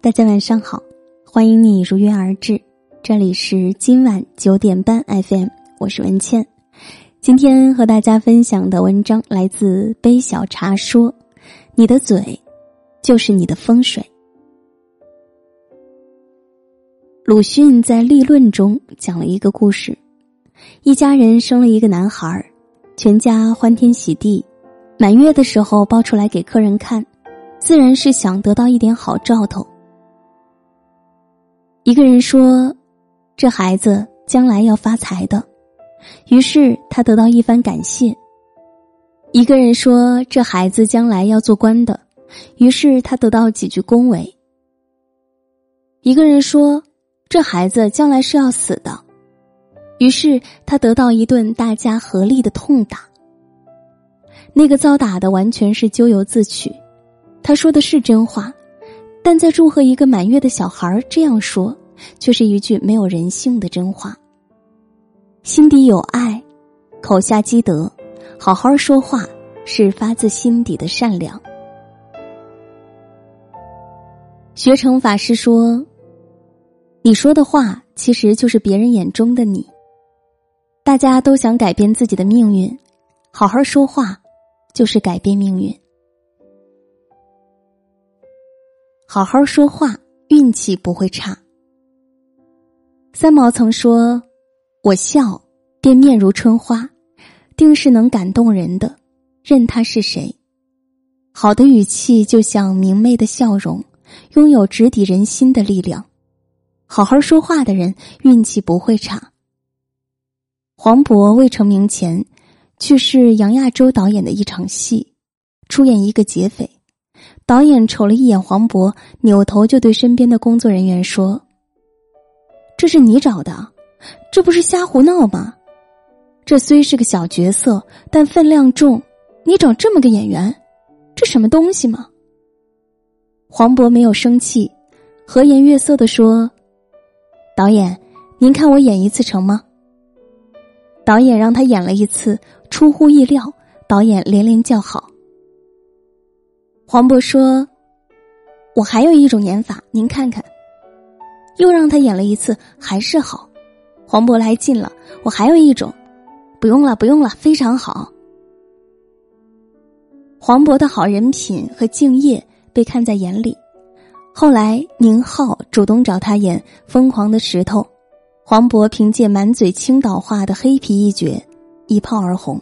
大家晚上好，欢迎你如约而至，这里是今晚九点半 FM，我是文倩。今天和大家分享的文章来自杯小茶说：“你的嘴，就是你的风水。”鲁迅在立论中讲了一个故事：一家人生了一个男孩，全家欢天喜地，满月的时候抱出来给客人看。自然是想得到一点好兆头。一个人说：“这孩子将来要发财的。”于是他得到一番感谢。一个人说：“这孩子将来要做官的。”于是他得到几句恭维。一个人说：“这孩子将来是要死的。”于是他得到一顿大家合力的痛打。那个遭打的完全是咎由自取。他说的是真话，但在祝贺一个满月的小孩这样说，却是一句没有人性的真话。心底有爱，口下积德，好好说话是发自心底的善良。学成法师说：“你说的话其实就是别人眼中的你。大家都想改变自己的命运，好好说话就是改变命运。”好好说话，运气不会差。三毛曾说：“我笑，便面如春花，定是能感动人的，任他是谁。好的语气就像明媚的笑容，拥有直抵人心的力量。好好说话的人，运气不会差。”黄渤未成名前，去世杨亚洲导演的一场戏，出演一个劫匪。导演瞅了一眼黄渤，扭头就对身边的工作人员说：“这是你找的，这不是瞎胡闹吗？这虽是个小角色，但分量重。你找这么个演员，这什么东西吗？”黄渤没有生气，和颜悦色的说：“导演，您看我演一次成吗？”导演让他演了一次，出乎意料，导演连连叫好。黄渤说：“我还有一种演法，您看看。”又让他演了一次，还是好。黄渤来劲了：“我还有一种，不用了，不用了，非常好。”黄渤的好人品和敬业被看在眼里。后来宁浩主动找他演《疯狂的石头》，黄渤凭借满嘴青岛话的黑皮一角，一炮而红。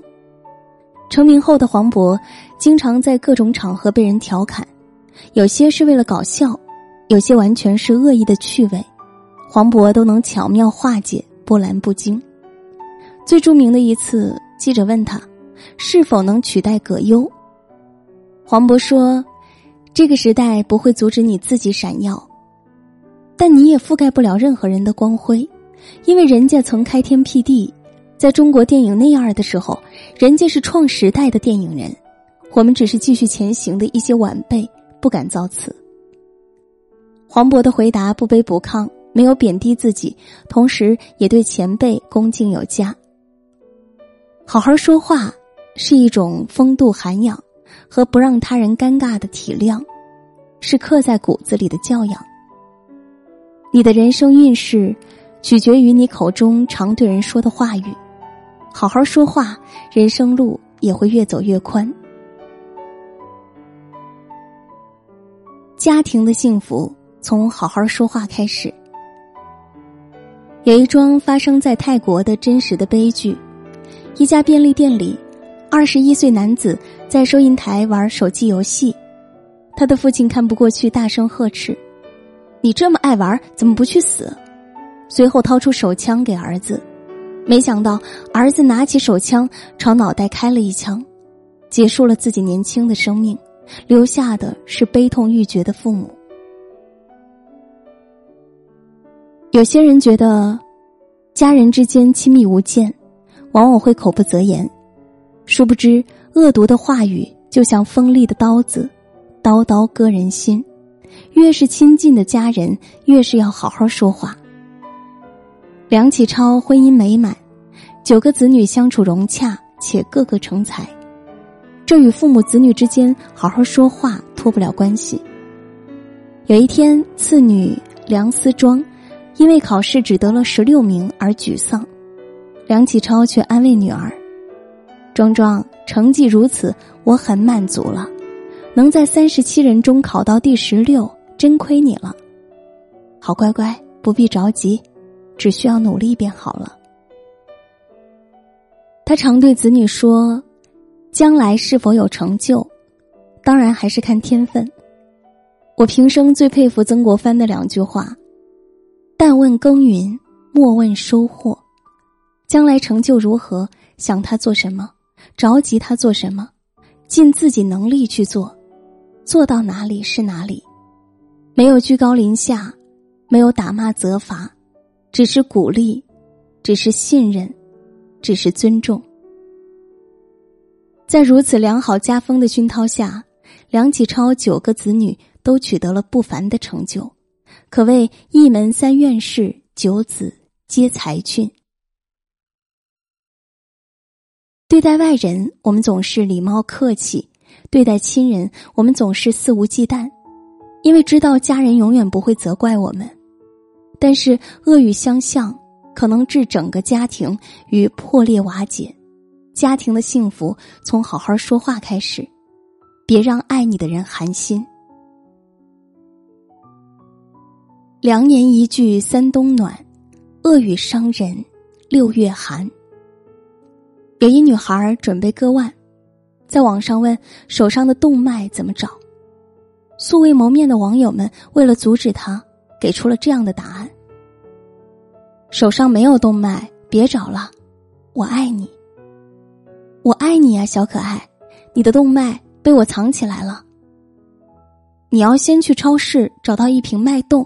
成名后的黄渤，经常在各种场合被人调侃，有些是为了搞笑，有些完全是恶意的趣味，黄渤都能巧妙化解，波澜不惊。最著名的一次，记者问他，是否能取代葛优？黄渤说：“这个时代不会阻止你自己闪耀，但你也覆盖不了任何人的光辉，因为人家曾开天辟地。”在中国电影那样的时候，人家是创时代的电影人，我们只是继续前行的一些晚辈，不敢造次。黄渤的回答不卑不亢，没有贬低自己，同时也对前辈恭敬有加。好好说话是一种风度涵养和不让他人尴尬的体谅，是刻在骨子里的教养。你的人生运势，取决于你口中常对人说的话语。好好说话，人生路也会越走越宽。家庭的幸福从好好说话开始。有一桩发生在泰国的真实的悲剧：一家便利店里，二十一岁男子在收银台玩手机游戏，他的父亲看不过去，大声呵斥：“你这么爱玩，怎么不去死？”随后掏出手枪给儿子。没想到，儿子拿起手枪朝脑袋开了一枪，结束了自己年轻的生命，留下的是悲痛欲绝的父母。有些人觉得，家人之间亲密无间，往往会口不择言，殊不知恶毒的话语就像锋利的刀子，刀刀割人心。越是亲近的家人，越是要好好说话。梁启超婚姻美满，九个子女相处融洽，且个个成才，这与父母子女之间好好说话脱不了关系。有一天，次女梁思庄因为考试只得了十六名而沮丧，梁启超却安慰女儿：“庄庄，成绩如此，我很满足了。能在三十七人中考到第十六，真亏你了。好乖乖，不必着急，只需要努力便好了。”他常对子女说：“将来是否有成就，当然还是看天分。”我平生最佩服曾国藩的两句话：“但问耕耘，莫问收获。将来成就如何，想他做什么，着急他做什么，尽自己能力去做，做到哪里是哪里。没有居高临下，没有打骂责罚，只是鼓励，只是信任，只是尊重。在如此良好家风的熏陶下，梁启超九个子女。”都取得了不凡的成就，可谓一门三院士，九子皆才俊。对待外人，我们总是礼貌客气；对待亲人，我们总是肆无忌惮，因为知道家人永远不会责怪我们。但是恶语相向，可能致整个家庭与破裂瓦解。家庭的幸福从好好说话开始，别让爱你的人寒心。良言一句三冬暖，恶语伤人六月寒。有一女孩准备割腕，在网上问手上的动脉怎么找。素未谋面的网友们为了阻止她，给出了这样的答案：手上没有动脉，别找了，我爱你，我爱你啊，小可爱，你的动脉被我藏起来了。你要先去超市找到一瓶脉动。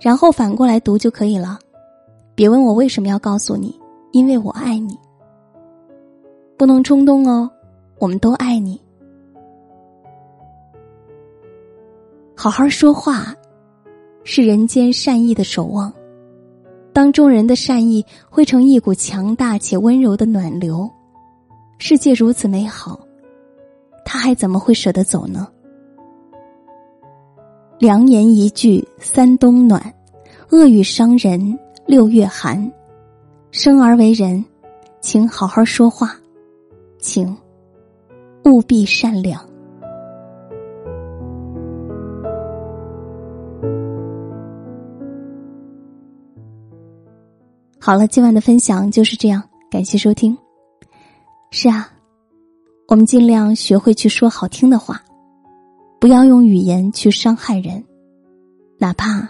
然后反过来读就可以了，别问我为什么要告诉你，因为我爱你。不能冲动哦，我们都爱你。好好说话，是人间善意的守望。当众人的善意汇成一股强大且温柔的暖流，世界如此美好，他还怎么会舍得走呢？良言一句三冬暖，恶语伤人六月寒。生而为人，请好好说话，请务必善良。好了，今晚的分享就是这样，感谢收听。是啊，我们尽量学会去说好听的话。不要用语言去伤害人，哪怕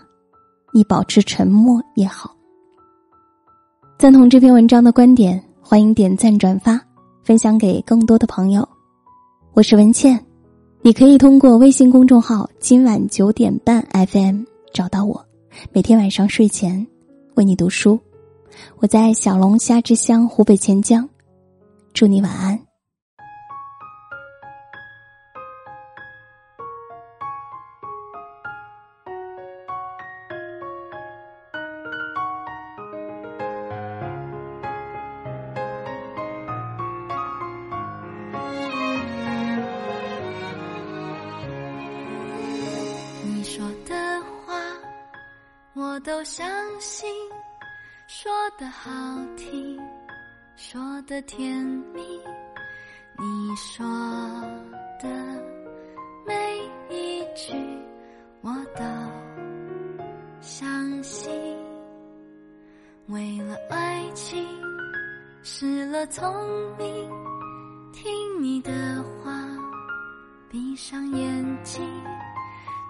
你保持沉默也好。赞同这篇文章的观点，欢迎点赞转发，分享给更多的朋友。我是文倩，你可以通过微信公众号“今晚九点半 FM” 找到我，每天晚上睡前为你读书。我在小龙虾之乡湖北潜江，祝你晚安。都相信，说的好听，说的甜蜜，你说的每一句我都相信。为了爱情失了聪明，听你的话，闭上眼睛，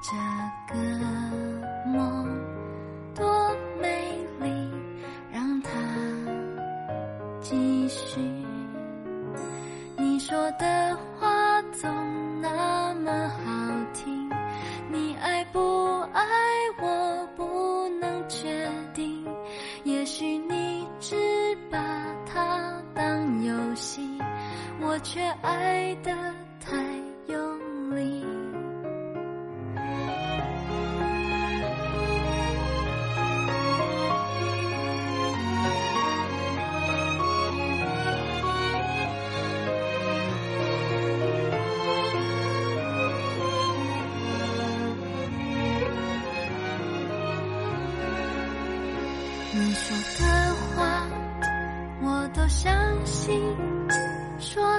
这个说的话总那么好听，你爱不爱我不能确定。也许你只把它当游戏，我却爱的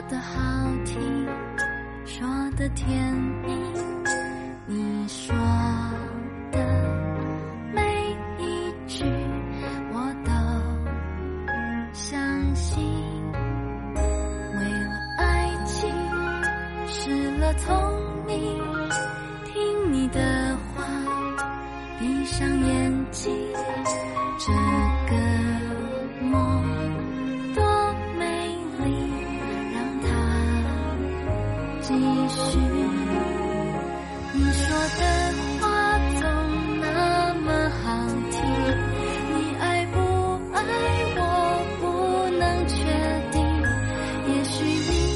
的好听，说的甜蜜，你说的每一句我都相信。为了爱情失了聪明，听你的话，闭上眼睛。这个。me.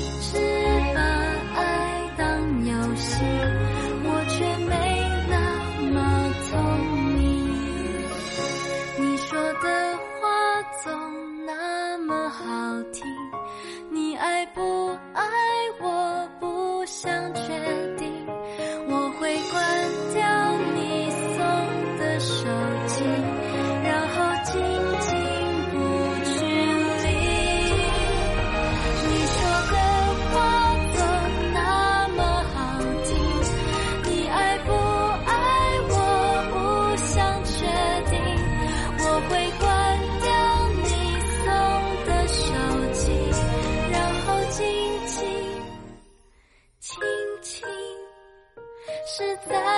实在